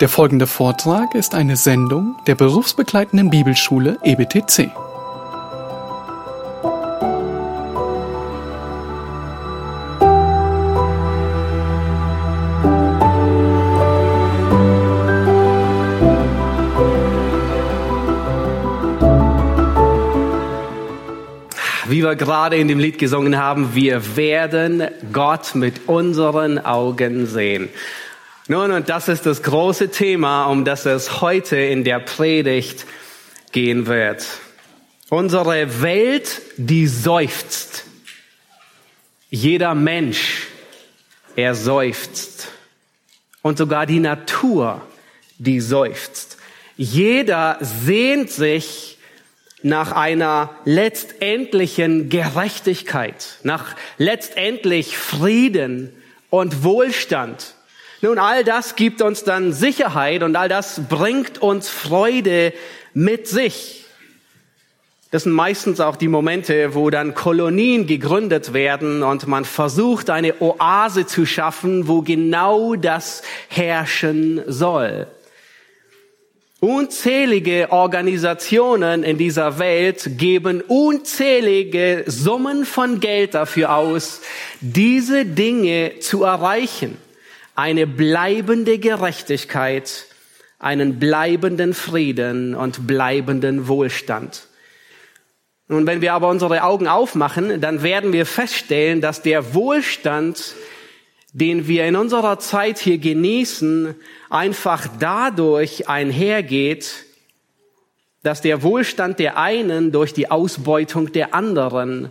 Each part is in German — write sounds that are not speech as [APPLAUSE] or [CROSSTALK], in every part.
Der folgende Vortrag ist eine Sendung der berufsbegleitenden Bibelschule EBTC. Wie wir gerade in dem Lied gesungen haben, wir werden Gott mit unseren Augen sehen. Nun, und das ist das große Thema, um das es heute in der Predigt gehen wird. Unsere Welt, die seufzt. Jeder Mensch, er seufzt. Und sogar die Natur, die seufzt. Jeder sehnt sich nach einer letztendlichen Gerechtigkeit, nach letztendlich Frieden und Wohlstand. Nun, all das gibt uns dann Sicherheit und all das bringt uns Freude mit sich. Das sind meistens auch die Momente, wo dann Kolonien gegründet werden und man versucht, eine Oase zu schaffen, wo genau das herrschen soll. Unzählige Organisationen in dieser Welt geben unzählige Summen von Geld dafür aus, diese Dinge zu erreichen. Eine bleibende Gerechtigkeit, einen bleibenden Frieden und bleibenden Wohlstand. Nun, wenn wir aber unsere Augen aufmachen, dann werden wir feststellen, dass der Wohlstand, den wir in unserer Zeit hier genießen, einfach dadurch einhergeht, dass der Wohlstand der einen durch die Ausbeutung der anderen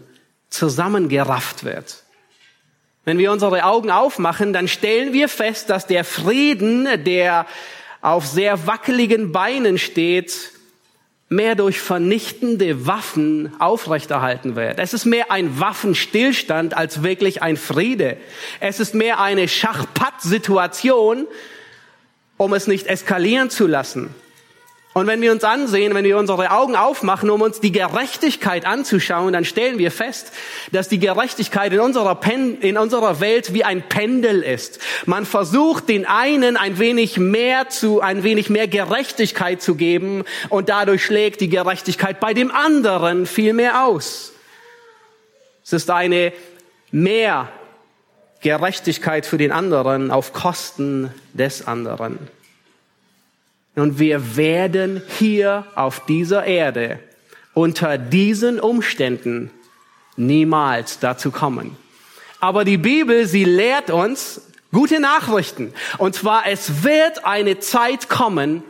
zusammengerafft wird. Wenn wir unsere Augen aufmachen, dann stellen wir fest, dass der Frieden, der auf sehr wackeligen Beinen steht, mehr durch vernichtende Waffen aufrechterhalten wird. Es ist mehr ein Waffenstillstand als wirklich ein Friede. Es ist mehr eine Schachpatt-Situation, um es nicht eskalieren zu lassen. Und wenn wir uns ansehen, wenn wir unsere Augen aufmachen, um uns die Gerechtigkeit anzuschauen, dann stellen wir fest, dass die Gerechtigkeit in unserer, Pen in unserer Welt wie ein Pendel ist. Man versucht den einen ein wenig mehr zu, ein wenig mehr Gerechtigkeit zu geben und dadurch schlägt die Gerechtigkeit bei dem anderen viel mehr aus. Es ist eine mehr Gerechtigkeit für den anderen auf Kosten des anderen. Und wir werden hier auf dieser Erde unter diesen Umständen niemals dazu kommen. Aber die Bibel, sie lehrt uns gute Nachrichten. Und zwar, es wird eine Zeit kommen,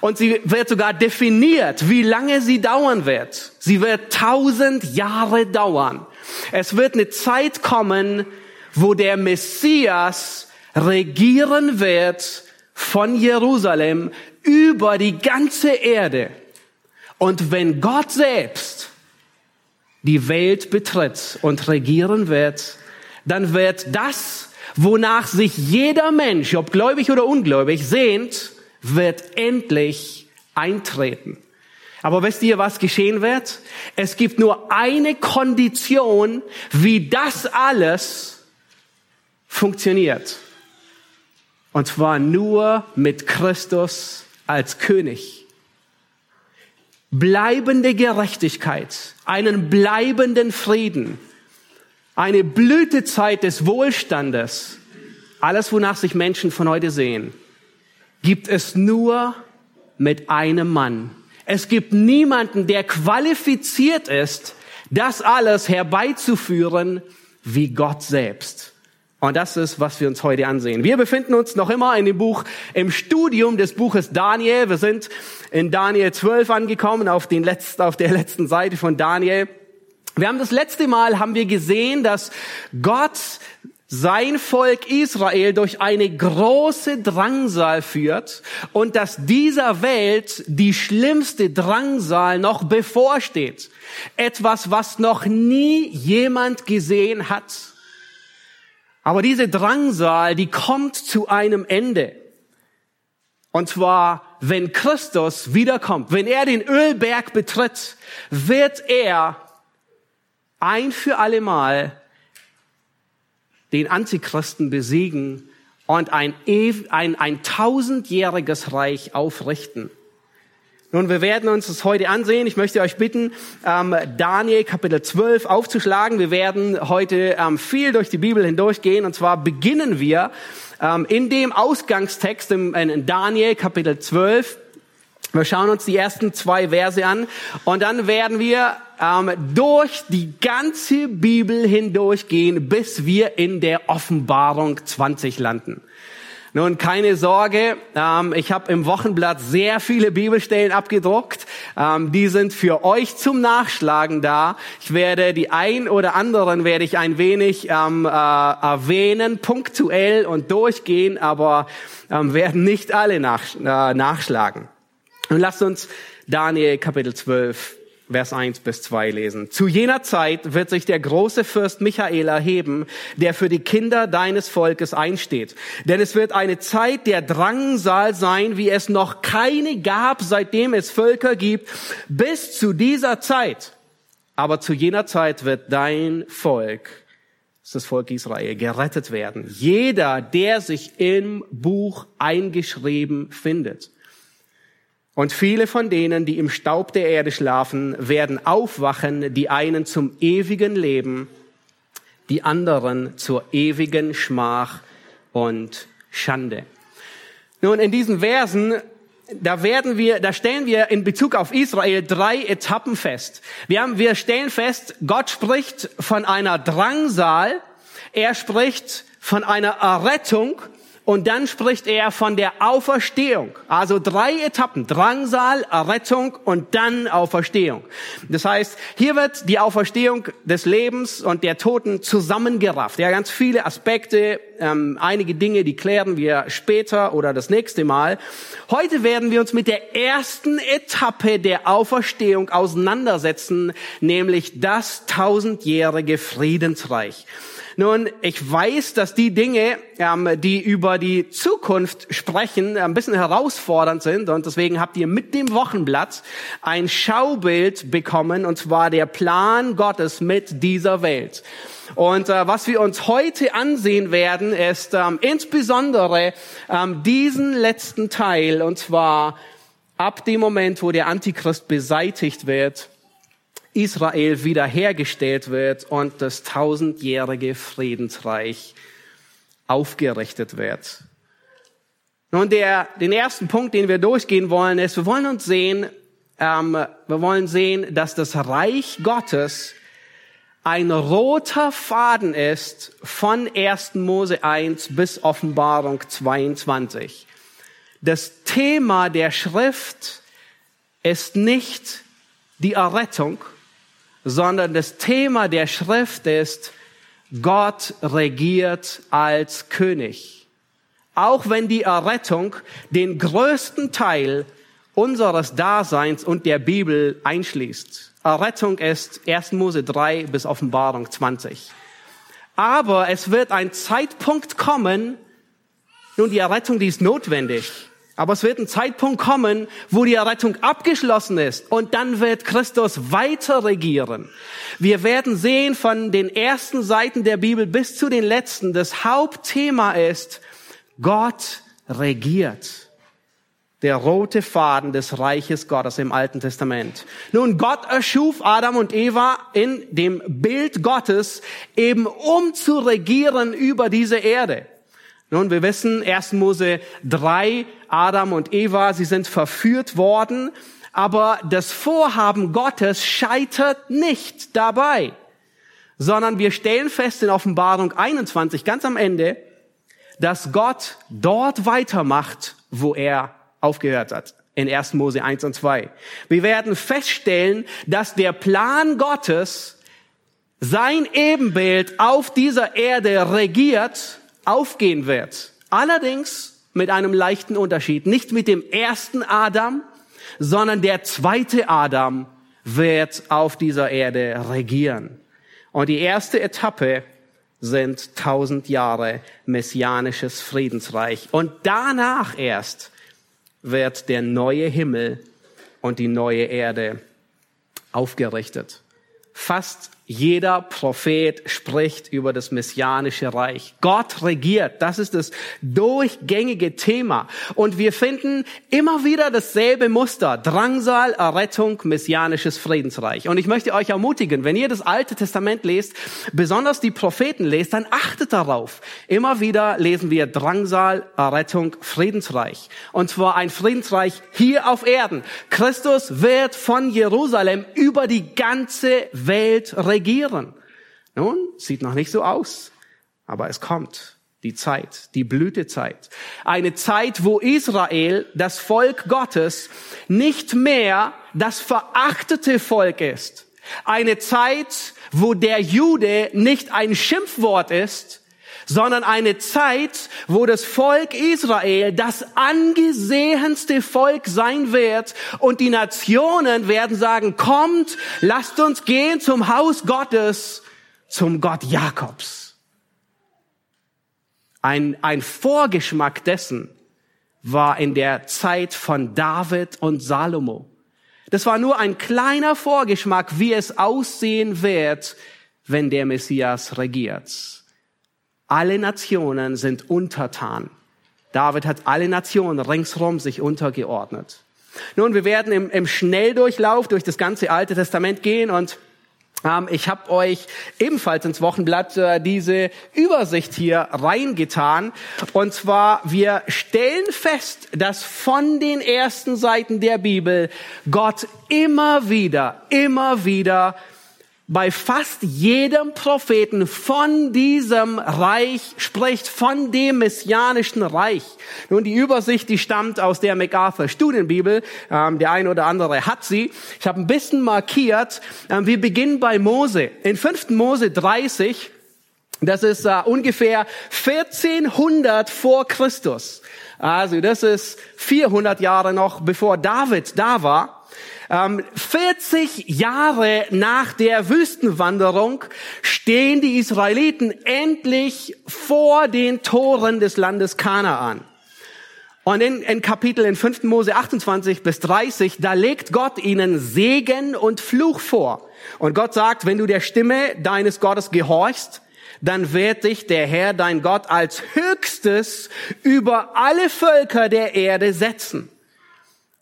und sie wird sogar definiert, wie lange sie dauern wird. Sie wird tausend Jahre dauern. Es wird eine Zeit kommen, wo der Messias regieren wird von Jerusalem über die ganze Erde. Und wenn Gott selbst die Welt betritt und regieren wird, dann wird das, wonach sich jeder Mensch, ob gläubig oder ungläubig, sehnt, wird endlich eintreten. Aber wisst ihr, was geschehen wird? Es gibt nur eine Kondition, wie das alles funktioniert. Und zwar nur mit Christus als König. Bleibende Gerechtigkeit, einen bleibenden Frieden, eine Blütezeit des Wohlstandes, alles, wonach sich Menschen von heute sehen, gibt es nur mit einem Mann. Es gibt niemanden, der qualifiziert ist, das alles herbeizuführen wie Gott selbst. Und das ist, was wir uns heute ansehen. Wir befinden uns noch immer in dem Buch, im Studium des Buches Daniel. Wir sind in Daniel 12 angekommen, auf, den letzten, auf der letzten Seite von Daniel. Wir haben das letzte Mal, haben wir gesehen, dass Gott sein Volk Israel durch eine große Drangsal führt und dass dieser Welt die schlimmste Drangsal noch bevorsteht. Etwas, was noch nie jemand gesehen hat. Aber diese Drangsal, die kommt zu einem Ende. Und zwar, wenn Christus wiederkommt, wenn er den Ölberg betritt, wird er ein für allemal den Antichristen besiegen und ein, ein, ein tausendjähriges Reich aufrichten. Nun, wir werden uns das heute ansehen. Ich möchte euch bitten, ähm, Daniel Kapitel 12 aufzuschlagen. Wir werden heute ähm, viel durch die Bibel hindurchgehen. Und zwar beginnen wir ähm, in dem Ausgangstext in, in Daniel Kapitel 12. Wir schauen uns die ersten zwei Verse an und dann werden wir ähm, durch die ganze Bibel hindurchgehen, bis wir in der Offenbarung 20 landen. Nun, keine Sorge, ähm, ich habe im Wochenblatt sehr viele Bibelstellen abgedruckt. Ähm, die sind für euch zum Nachschlagen da. Ich werde die ein oder anderen werde ich ein wenig ähm, äh, erwähnen, punktuell und durchgehen, aber ähm, werden nicht alle nach, äh, nachschlagen. Und lasst uns Daniel Kapitel 12 Vers 1 bis 2 lesen. Zu jener Zeit wird sich der große Fürst Michael erheben, der für die Kinder deines Volkes einsteht. Denn es wird eine Zeit der Drangsal sein, wie es noch keine gab, seitdem es Völker gibt, bis zu dieser Zeit. Aber zu jener Zeit wird dein Volk, das, Volk Israel, gerettet werden. Jeder, der sich im Buch eingeschrieben findet. Und viele von denen, die im Staub der Erde schlafen, werden aufwachen, die einen zum ewigen Leben, die anderen zur ewigen Schmach und Schande. Nun, in diesen Versen, da werden wir, da stellen wir in Bezug auf Israel drei Etappen fest. Wir haben, wir stellen fest, Gott spricht von einer Drangsal, er spricht von einer Errettung und dann spricht er von der Auferstehung. Also drei Etappen. Drangsal, Errettung und dann Auferstehung. Das heißt, hier wird die Auferstehung des Lebens und der Toten zusammengerafft. Ja, ganz viele Aspekte, ähm, einige Dinge, die klären wir später oder das nächste Mal. Heute werden wir uns mit der ersten Etappe der Auferstehung auseinandersetzen, nämlich das tausendjährige Friedensreich. Nun, ich weiß, dass die Dinge, ähm, die über die Zukunft sprechen, ein bisschen herausfordernd sind und deswegen habt ihr mit dem Wochenblatt ein Schaubild bekommen und zwar der Plan Gottes mit dieser Welt. Und äh, was wir uns heute ansehen werden, ist ähm, insbesondere ähm, diesen letzten Teil und zwar ab dem Moment, wo der Antichrist beseitigt wird Israel wiederhergestellt wird und das tausendjährige Friedensreich aufgerichtet wird. Nun, der, den ersten Punkt, den wir durchgehen wollen, ist, wir wollen uns sehen, ähm, wir wollen sehen, dass das Reich Gottes ein roter Faden ist von 1. Mose 1 bis Offenbarung 22. Das Thema der Schrift ist nicht die Errettung, sondern das Thema der Schrift ist, Gott regiert als König. Auch wenn die Errettung den größten Teil unseres Daseins und der Bibel einschließt. Errettung ist 1. Mose 3 bis Offenbarung 20. Aber es wird ein Zeitpunkt kommen, nun die Errettung, die ist notwendig. Aber es wird ein Zeitpunkt kommen, wo die Errettung abgeschlossen ist und dann wird Christus weiter regieren. Wir werden sehen von den ersten Seiten der Bibel bis zu den letzten, das Hauptthema ist, Gott regiert. Der rote Faden des Reiches Gottes im Alten Testament. Nun, Gott erschuf Adam und Eva in dem Bild Gottes eben um zu regieren über diese Erde. Nun, wir wissen, 1. Mose 3, Adam und Eva, sie sind verführt worden, aber das Vorhaben Gottes scheitert nicht dabei, sondern wir stellen fest in Offenbarung 21, ganz am Ende, dass Gott dort weitermacht, wo er aufgehört hat. In 1. Mose 1 und 2. Wir werden feststellen, dass der Plan Gottes sein Ebenbild auf dieser Erde regiert aufgehen wird. Allerdings mit einem leichten Unterschied. Nicht mit dem ersten Adam, sondern der zweite Adam wird auf dieser Erde regieren. Und die erste Etappe sind tausend Jahre messianisches Friedensreich. Und danach erst wird der neue Himmel und die neue Erde aufgerichtet. Fast Jeder Prophet spricht über das messianische Reich. Gott regiert. Das ist das durchgängige Thema. Und wir finden immer wieder dasselbe Muster. Drangsal, Errettung, messianisches Friedensreich. Und ich möchte euch ermutigen, wenn ihr das Alte Testament lest, besonders die Propheten lest, dann achtet darauf. Immer wieder lesen wir Drangsal, Errettung, Friedensreich. Und zwar ein Friedensreich hier auf Erden. Christus wird von Jerusalem über die ganze Welt regieren regieren. Nun, sieht noch nicht so aus, aber es kommt die Zeit, die Blütezeit. Eine Zeit, wo Israel, das Volk Gottes, nicht mehr das verachtete Volk ist. Eine Zeit, wo der Jude nicht ein Schimpfwort ist, sondern eine Zeit, wo das Volk Israel das angesehenste Volk sein wird und die Nationen werden sagen, kommt, lasst uns gehen zum Haus Gottes, zum Gott Jakobs. Ein, ein Vorgeschmack dessen war in der Zeit von David und Salomo. Das war nur ein kleiner Vorgeschmack, wie es aussehen wird, wenn der Messias regiert. Alle Nationen sind untertan. David hat alle Nationen ringsherum sich untergeordnet. Nun, wir werden im, im Schnelldurchlauf durch das ganze Alte Testament gehen und ähm, ich habe euch ebenfalls ins Wochenblatt äh, diese Übersicht hier reingetan. Und zwar, wir stellen fest, dass von den ersten Seiten der Bibel Gott immer wieder, immer wieder bei fast jedem Propheten von diesem Reich spricht, von dem messianischen Reich. Nun, die Übersicht, die stammt aus der MacArthur Studienbibel. Ähm, der eine oder andere hat sie. Ich habe ein bisschen markiert. Ähm, wir beginnen bei Mose. In 5. Mose 30, das ist äh, ungefähr 1400 vor Christus. Also das ist 400 Jahre noch bevor David da war. 40 ähm, Jahre nach der Wüstenwanderung stehen die Israeliten endlich vor den Toren des Landes Kanaan. Und in, in Kapitel in 5. Mose 28 bis 30, da legt Gott ihnen Segen und Fluch vor. Und Gott sagt, wenn du der Stimme deines Gottes gehorchst, dann wird dich der Herr, dein Gott, als höchstes über alle Völker der Erde setzen.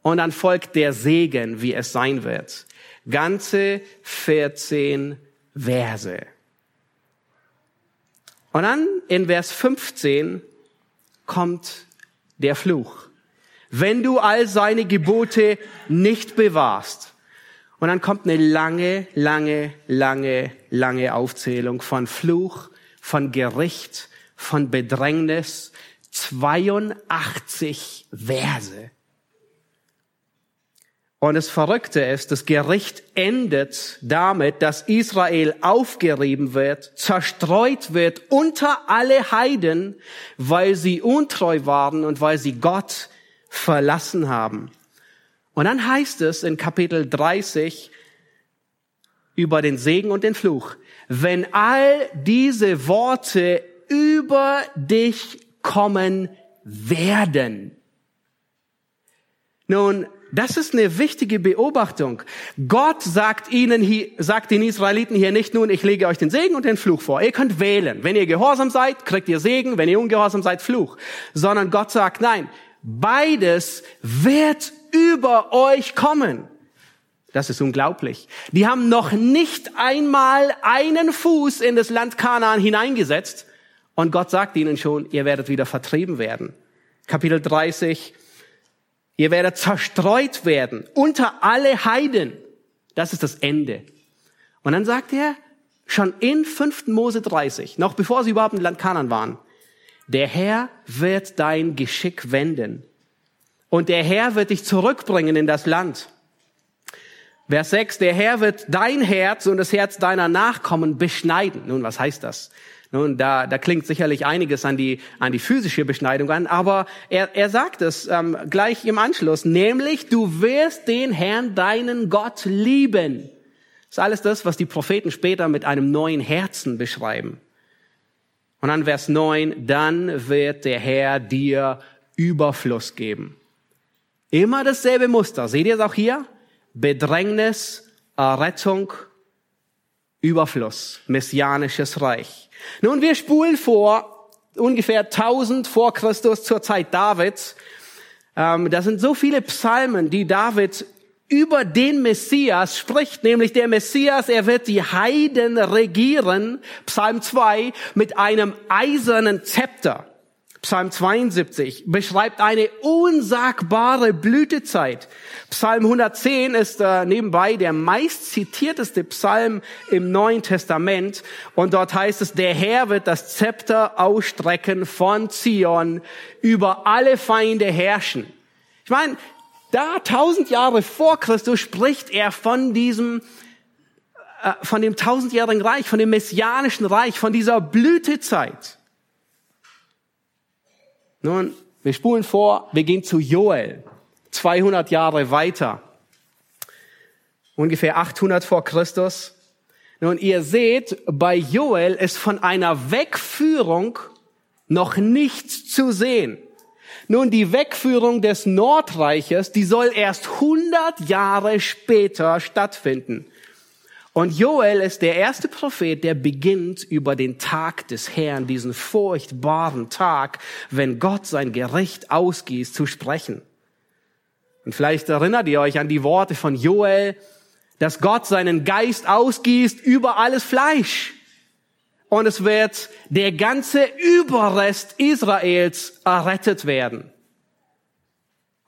Und dann folgt der Segen, wie es sein wird. Ganze 14 Verse. Und dann in Vers 15 kommt der Fluch. Wenn du all seine Gebote nicht bewahrst. Und dann kommt eine lange, lange, lange, lange Aufzählung von Fluch, von Gericht, von Bedrängnis. 82 Verse. Und das Verrückte ist, das Gericht endet damit, dass Israel aufgerieben wird, zerstreut wird unter alle Heiden, weil sie untreu waren und weil sie Gott verlassen haben. Und dann heißt es in Kapitel 30 über den Segen und den Fluch, wenn all diese Worte über dich kommen werden. Nun, das ist eine wichtige Beobachtung. Gott sagt ihnen hier, sagt den Israeliten hier nicht nun, ich lege euch den Segen und den Fluch vor. Ihr könnt wählen. Wenn ihr gehorsam seid, kriegt ihr Segen. Wenn ihr ungehorsam seid, Fluch. Sondern Gott sagt, nein, beides wird über euch kommen. Das ist unglaublich. Die haben noch nicht einmal einen Fuß in das Land Kanaan hineingesetzt. Und Gott sagt ihnen schon, ihr werdet wieder vertrieben werden. Kapitel 30, Ihr werdet zerstreut werden unter alle Heiden. Das ist das Ende. Und dann sagt er, schon in 5. Mose 30, noch bevor sie überhaupt im Land Kanan waren, der Herr wird dein Geschick wenden. Und der Herr wird dich zurückbringen in das Land. Vers 6, der Herr wird dein Herz und das Herz deiner Nachkommen beschneiden. Nun, was heißt das? Nun, da, da klingt sicherlich einiges an die, an die physische Beschneidung an, aber er, er sagt es ähm, gleich im Anschluss, nämlich du wirst den Herrn, deinen Gott, lieben. Das ist alles das, was die Propheten später mit einem neuen Herzen beschreiben. Und dann Vers 9, dann wird der Herr dir Überfluss geben. Immer dasselbe Muster. Seht ihr es auch hier? Bedrängnis, Errettung, Überfluss, messianisches Reich. Nun, wir spulen vor, ungefähr 1000 vor Christus zur Zeit Davids. Ähm, da sind so viele Psalmen, die David über den Messias spricht, nämlich der Messias, er wird die Heiden regieren, Psalm 2, mit einem eisernen Zepter. Psalm 72 beschreibt eine unsagbare Blütezeit. Psalm 110 ist äh, nebenbei der meist zitierteste Psalm im Neuen Testament. Und dort heißt es, der Herr wird das Zepter ausstrecken von Zion, über alle Feinde herrschen. Ich meine, da tausend Jahre vor Christus spricht er von diesem äh, von dem tausendjährigen Reich, von dem messianischen Reich, von dieser Blütezeit. Nun, wir spulen vor, wir gehen zu Joel, 200 Jahre weiter, ungefähr 800 vor Christus. Nun, ihr seht, bei Joel ist von einer Wegführung noch nichts zu sehen. Nun, die Wegführung des Nordreiches, die soll erst 100 Jahre später stattfinden. Und Joel ist der erste Prophet, der beginnt über den Tag des Herrn, diesen furchtbaren Tag, wenn Gott sein Gericht ausgießt, zu sprechen. Und vielleicht erinnert ihr euch an die Worte von Joel, dass Gott seinen Geist ausgießt über alles Fleisch. Und es wird der ganze Überrest Israels errettet werden.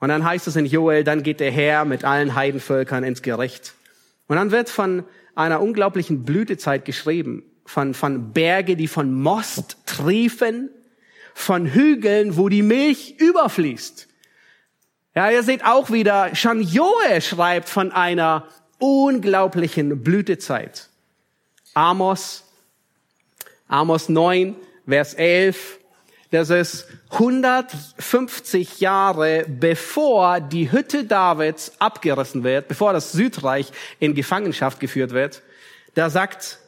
Und dann heißt es in Joel, dann geht der Herr mit allen Heidenvölkern ins Gericht. Und dann wird von einer unglaublichen Blütezeit geschrieben, von, von Berge, die von Most triefen, von Hügeln, wo die Milch überfließt. Ja, ihr seht auch wieder, schon Joel schreibt von einer unglaublichen Blütezeit. Amos, Amos 9, Vers 11, das ist 150 Jahre bevor die Hütte Davids abgerissen wird, bevor das Südreich in Gefangenschaft geführt wird. Da sagt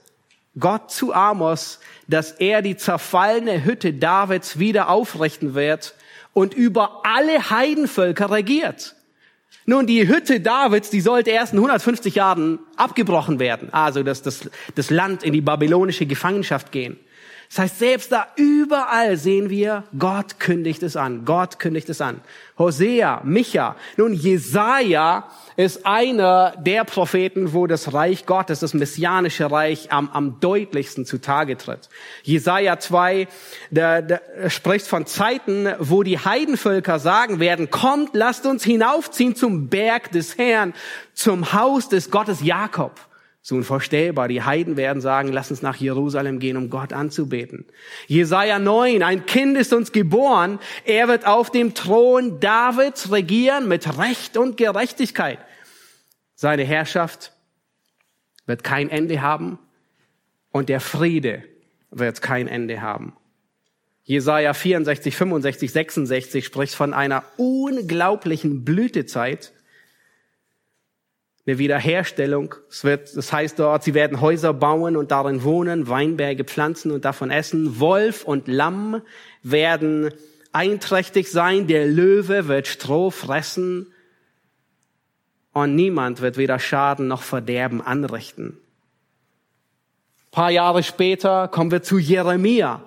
Gott zu Amos, dass er die zerfallene Hütte Davids wieder aufrichten wird und über alle Heidenvölker regiert. Nun, die Hütte Davids, die sollte erst in 150 Jahren abgebrochen werden, also dass das, das Land in die babylonische Gefangenschaft gehen. Das heißt, selbst da überall sehen wir, Gott kündigt es an. Gott kündigt es an. Hosea, Micha. Nun, Jesaja ist einer der Propheten, wo das Reich Gottes, das messianische Reich, am, am deutlichsten zutage tritt. Jesaja 2, der, der spricht von Zeiten, wo die Heidenvölker sagen werden, kommt, lasst uns hinaufziehen zum Berg des Herrn, zum Haus des Gottes Jakob. So unvorstellbar. Die Heiden werden sagen, lass uns nach Jerusalem gehen, um Gott anzubeten. Jesaja 9, ein Kind ist uns geboren. Er wird auf dem Thron Davids regieren mit Recht und Gerechtigkeit. Seine Herrschaft wird kein Ende haben und der Friede wird kein Ende haben. Jesaja 64, 65, 66 spricht von einer unglaublichen Blütezeit eine Wiederherstellung. Es wird, das heißt dort, sie werden Häuser bauen und darin wohnen, Weinberge pflanzen und davon essen. Wolf und Lamm werden einträchtig sein. Der Löwe wird Stroh fressen. Und niemand wird weder Schaden noch Verderben anrichten. Ein paar Jahre später kommen wir zu Jeremia.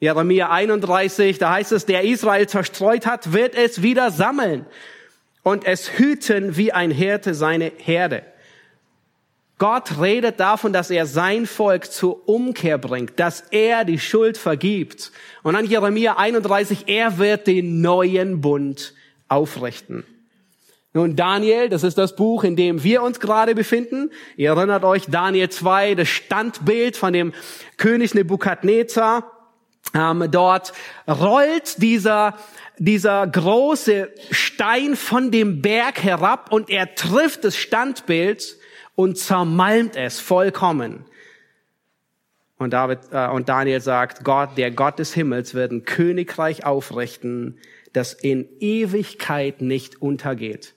Jeremia 31, da heißt es, der Israel zerstreut hat, wird es wieder sammeln und es hüten wie ein Hirte seine Herde. Gott redet davon, dass er sein Volk zur Umkehr bringt, dass er die Schuld vergibt. Und an Jeremia 31, er wird den neuen Bund aufrichten. Nun, Daniel, das ist das Buch, in dem wir uns gerade befinden. Ihr erinnert euch, Daniel 2, das Standbild von dem König Nebukadnezar. Ähm, dort rollt dieser dieser große Stein von dem Berg herab und er trifft das Standbild und zermalmt es vollkommen. Und, David, äh, und Daniel sagt, Gott, der Gott des Himmels wird ein Königreich aufrichten, das in Ewigkeit nicht untergeht.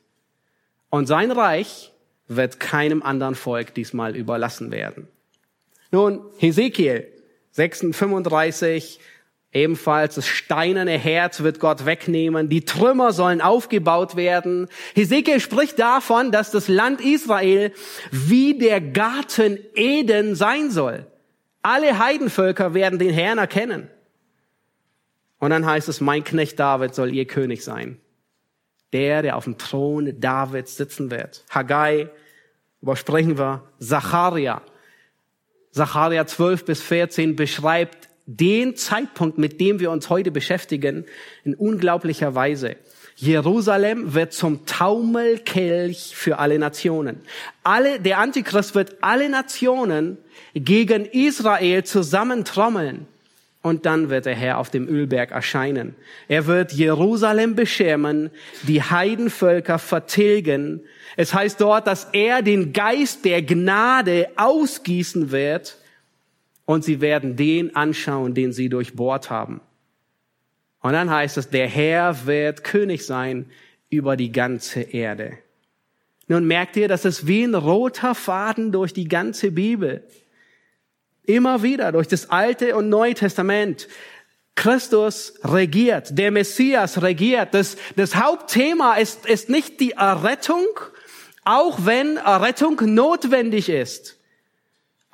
Und sein Reich wird keinem anderen Volk diesmal überlassen werden. Nun, Hesekiel 36, Ebenfalls das steinerne Herz wird Gott wegnehmen. Die Trümmer sollen aufgebaut werden. Hesekiel spricht davon, dass das Land Israel wie der Garten Eden sein soll. Alle Heidenvölker werden den Herrn erkennen. Und dann heißt es, mein Knecht David soll ihr König sein. Der, der auf dem Thron Davids sitzen wird. Haggai, übersprechen wir, Zacharia. Zacharia 12 bis 14 beschreibt den Zeitpunkt, mit dem wir uns heute beschäftigen, in unglaublicher Weise. Jerusalem wird zum Taumelkelch für alle Nationen. Alle, der Antichrist wird alle Nationen gegen Israel zusammentrommeln. Und dann wird der Herr auf dem Ölberg erscheinen. Er wird Jerusalem beschirmen, die Heidenvölker vertilgen. Es heißt dort, dass er den Geist der Gnade ausgießen wird und sie werden den anschauen, den sie durchbohrt haben. Und dann heißt es, der Herr wird König sein über die ganze Erde. Nun merkt ihr, das ist wie ein roter Faden durch die ganze Bibel. Immer wieder durch das Alte und Neue Testament. Christus regiert, der Messias regiert. Das, das Hauptthema ist, ist nicht die Errettung, auch wenn Errettung notwendig ist.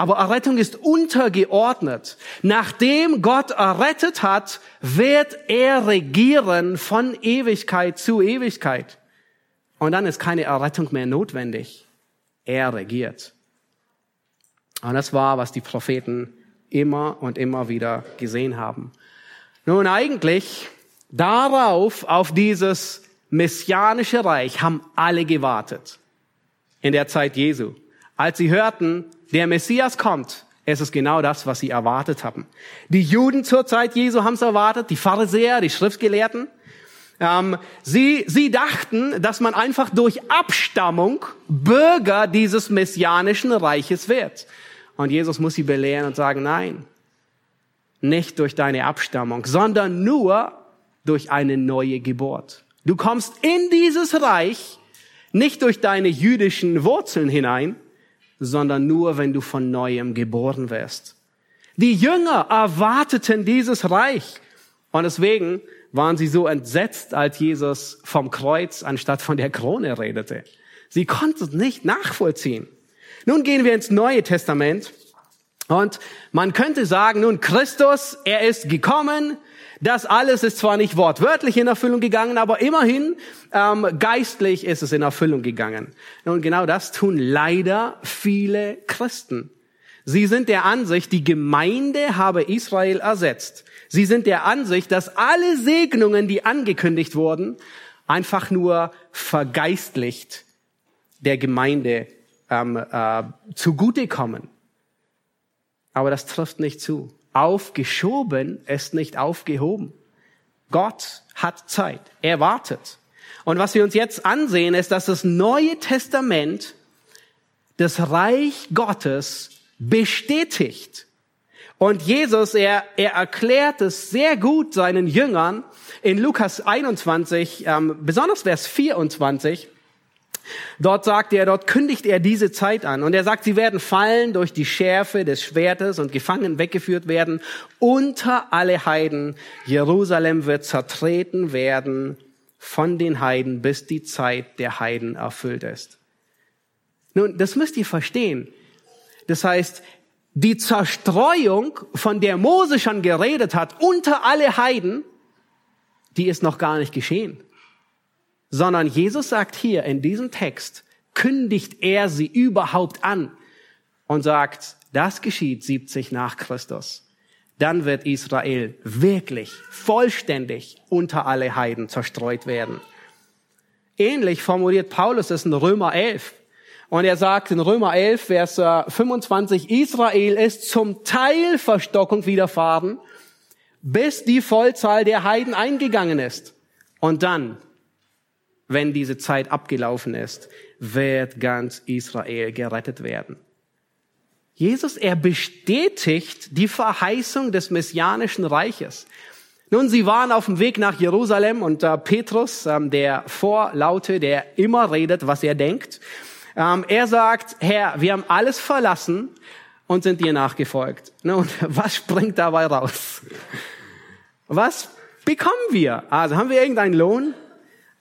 Aber Errettung ist untergeordnet. Nachdem Gott errettet hat, wird er regieren von Ewigkeit zu Ewigkeit. Und dann ist keine Errettung mehr notwendig. Er regiert. Und das war, was die Propheten immer und immer wieder gesehen haben. Nun eigentlich darauf, auf dieses messianische Reich, haben alle gewartet. In der Zeit Jesu. Als sie hörten, der Messias kommt, es ist genau das, was sie erwartet haben. Die Juden zur Zeit Jesu haben es erwartet, die Pharisäer, die Schriftgelehrten. Ähm, sie, sie dachten, dass man einfach durch Abstammung Bürger dieses messianischen Reiches wird. Und Jesus muss sie belehren und sagen, nein, nicht durch deine Abstammung, sondern nur durch eine neue Geburt. Du kommst in dieses Reich nicht durch deine jüdischen Wurzeln hinein, sondern nur, wenn du von neuem geboren wirst. Die Jünger erwarteten dieses Reich. Und deswegen waren sie so entsetzt, als Jesus vom Kreuz anstatt von der Krone redete. Sie konnten es nicht nachvollziehen. Nun gehen wir ins Neue Testament. Und man könnte sagen, nun Christus, er ist gekommen, das alles ist zwar nicht wortwörtlich in Erfüllung gegangen, aber immerhin ähm, geistlich ist es in Erfüllung gegangen. Und genau das tun leider viele Christen. Sie sind der Ansicht, die Gemeinde habe Israel ersetzt. Sie sind der Ansicht, dass alle Segnungen, die angekündigt wurden, einfach nur vergeistlicht der Gemeinde ähm, äh, zugutekommen. Aber das trifft nicht zu. Aufgeschoben ist nicht aufgehoben. Gott hat Zeit. Er wartet. Und was wir uns jetzt ansehen, ist, dass das Neue Testament das Reich Gottes bestätigt. Und Jesus, er, er erklärt es sehr gut seinen Jüngern in Lukas 21, ähm, besonders Vers 24. Dort sagt er, dort kündigt er diese Zeit an. Und er sagt, sie werden fallen durch die Schärfe des Schwertes und gefangen weggeführt werden unter alle Heiden. Jerusalem wird zertreten werden von den Heiden, bis die Zeit der Heiden erfüllt ist. Nun, das müsst ihr verstehen. Das heißt, die Zerstreuung, von der Mose schon geredet hat, unter alle Heiden, die ist noch gar nicht geschehen sondern Jesus sagt hier in diesem Text, kündigt er sie überhaupt an und sagt, das geschieht 70 nach Christus. Dann wird Israel wirklich vollständig unter alle Heiden zerstreut werden. Ähnlich formuliert Paulus es in Römer 11. Und er sagt in Römer 11, Vers 25, Israel ist zum Teil Verstockung widerfahren, bis die Vollzahl der Heiden eingegangen ist. Und dann wenn diese Zeit abgelaufen ist, wird ganz Israel gerettet werden. Jesus, er bestätigt die Verheißung des messianischen Reiches. Nun, sie waren auf dem Weg nach Jerusalem und äh, Petrus, ähm, der Vorlaute, der immer redet, was er denkt, ähm, er sagt, Herr, wir haben alles verlassen und sind dir nachgefolgt. Nun, [LAUGHS] was springt dabei raus? was bekommen wir? Also haben wir irgendeinen Lohn?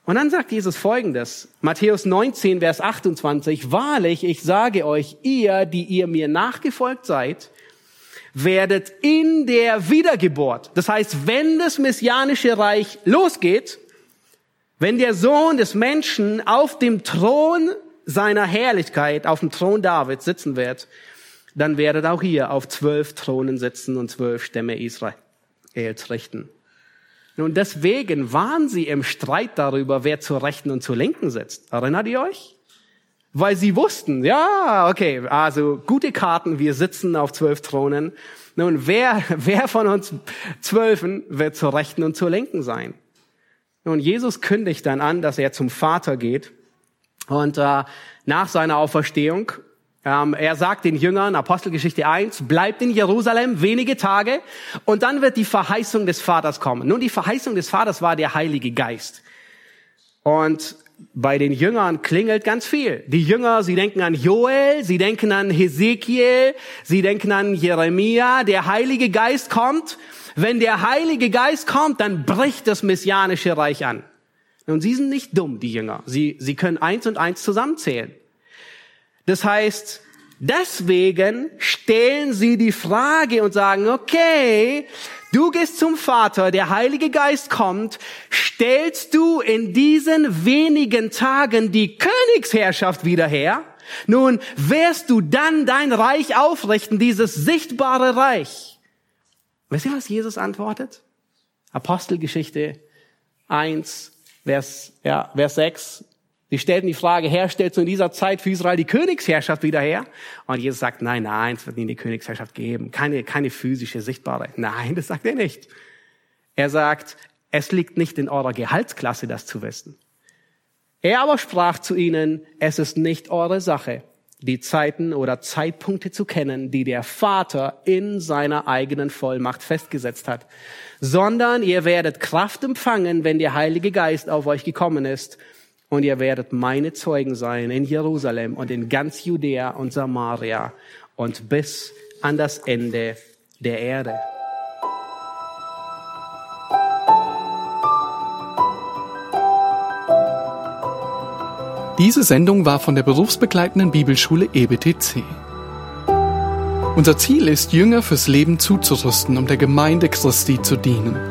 Und dann sagt Jesus Folgendes, Matthäus 19, Vers 28, Wahrlich, ich sage euch, ihr, die ihr mir nachgefolgt seid, werdet in der Wiedergeburt, das heißt, wenn das messianische Reich losgeht, wenn der Sohn des Menschen auf dem Thron seiner Herrlichkeit, auf dem Thron Davids sitzen wird, dann werdet auch ihr auf zwölf Thronen sitzen und zwölf Stämme Israels richten. Nun, deswegen waren sie im Streit darüber, wer zur Rechten und zur Linken sitzt. Erinnert ihr euch? Weil sie wussten, ja, okay, also gute Karten, wir sitzen auf zwölf Thronen. Nun, wer, [LAUGHS] wer von uns Zwölfen wird zur Rechten und zur Linken sein? Nun, Jesus kündigt dann an, dass er zum Vater geht. Und äh, nach seiner Auferstehung er sagt den Jüngern, Apostelgeschichte 1, bleibt in Jerusalem wenige Tage und dann wird die Verheißung des Vaters kommen. Nun, die Verheißung des Vaters war der Heilige Geist. Und bei den Jüngern klingelt ganz viel. Die Jünger, sie denken an Joel, sie denken an Hesekiel, sie denken an Jeremia. Der Heilige Geist kommt. Wenn der Heilige Geist kommt, dann bricht das messianische Reich an. Und sie sind nicht dumm, die Jünger. Sie, sie können eins und eins zusammenzählen. Das heißt, deswegen stellen sie die Frage und sagen, okay, du gehst zum Vater, der Heilige Geist kommt, stellst du in diesen wenigen Tagen die Königsherrschaft wieder her? Nun, wirst du dann dein Reich aufrichten, dieses sichtbare Reich? Wisst ihr, was Jesus antwortet? Apostelgeschichte 1, Vers, ja, Vers 6. Sie stellten die Frage, Herr, stellst du in dieser Zeit für Israel die Königsherrschaft wieder her? Und Jesus sagt, nein, nein, es wird nie die Königsherrschaft geben. Keine, keine physische, sichtbare. Nein, das sagt er nicht. Er sagt, es liegt nicht in eurer Gehaltsklasse, das zu wissen. Er aber sprach zu ihnen, es ist nicht eure Sache, die Zeiten oder Zeitpunkte zu kennen, die der Vater in seiner eigenen Vollmacht festgesetzt hat, sondern ihr werdet Kraft empfangen, wenn der Heilige Geist auf euch gekommen ist und ihr werdet meine Zeugen sein in Jerusalem und in ganz Judäa und Samaria und bis an das Ende der Erde. Diese Sendung war von der berufsbegleitenden Bibelschule EBTC. Unser Ziel ist, Jünger fürs Leben zuzurüsten, um der Gemeinde Christi zu dienen.